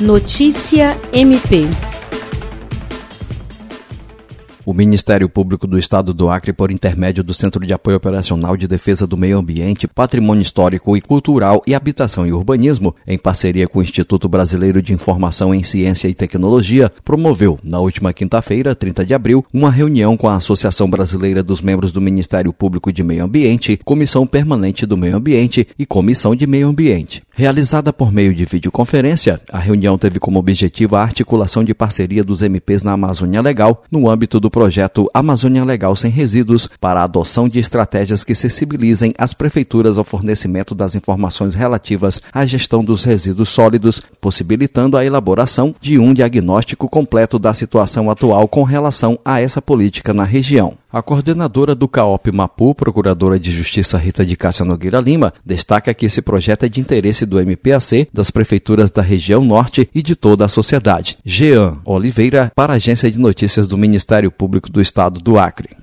Notícia MP o Ministério Público do Estado do Acre, por intermédio do Centro de Apoio Operacional de Defesa do Meio Ambiente, Patrimônio Histórico e Cultural e Habitação e Urbanismo, em parceria com o Instituto Brasileiro de Informação em Ciência e Tecnologia, promoveu, na última quinta-feira, 30 de abril, uma reunião com a Associação Brasileira dos Membros do Ministério Público de Meio Ambiente, Comissão Permanente do Meio Ambiente e Comissão de Meio Ambiente. Realizada por meio de videoconferência, a reunião teve como objetivo a articulação de parceria dos MPs na Amazônia Legal, no âmbito do projeto Amazônia Legal Sem Resíduos, para a adoção de estratégias que sensibilizem as prefeituras ao fornecimento das informações relativas à gestão dos resíduos sólidos, possibilitando a elaboração de um diagnóstico completo da situação atual com relação a essa política na região. A coordenadora do CAOP Mapu, procuradora de Justiça Rita de Cássia Nogueira Lima, destaca que esse projeto é de interesse do MPAC, das prefeituras da região norte e de toda a sociedade. Jean Oliveira, para a Agência de Notícias do Ministério Público do Estado do Acre.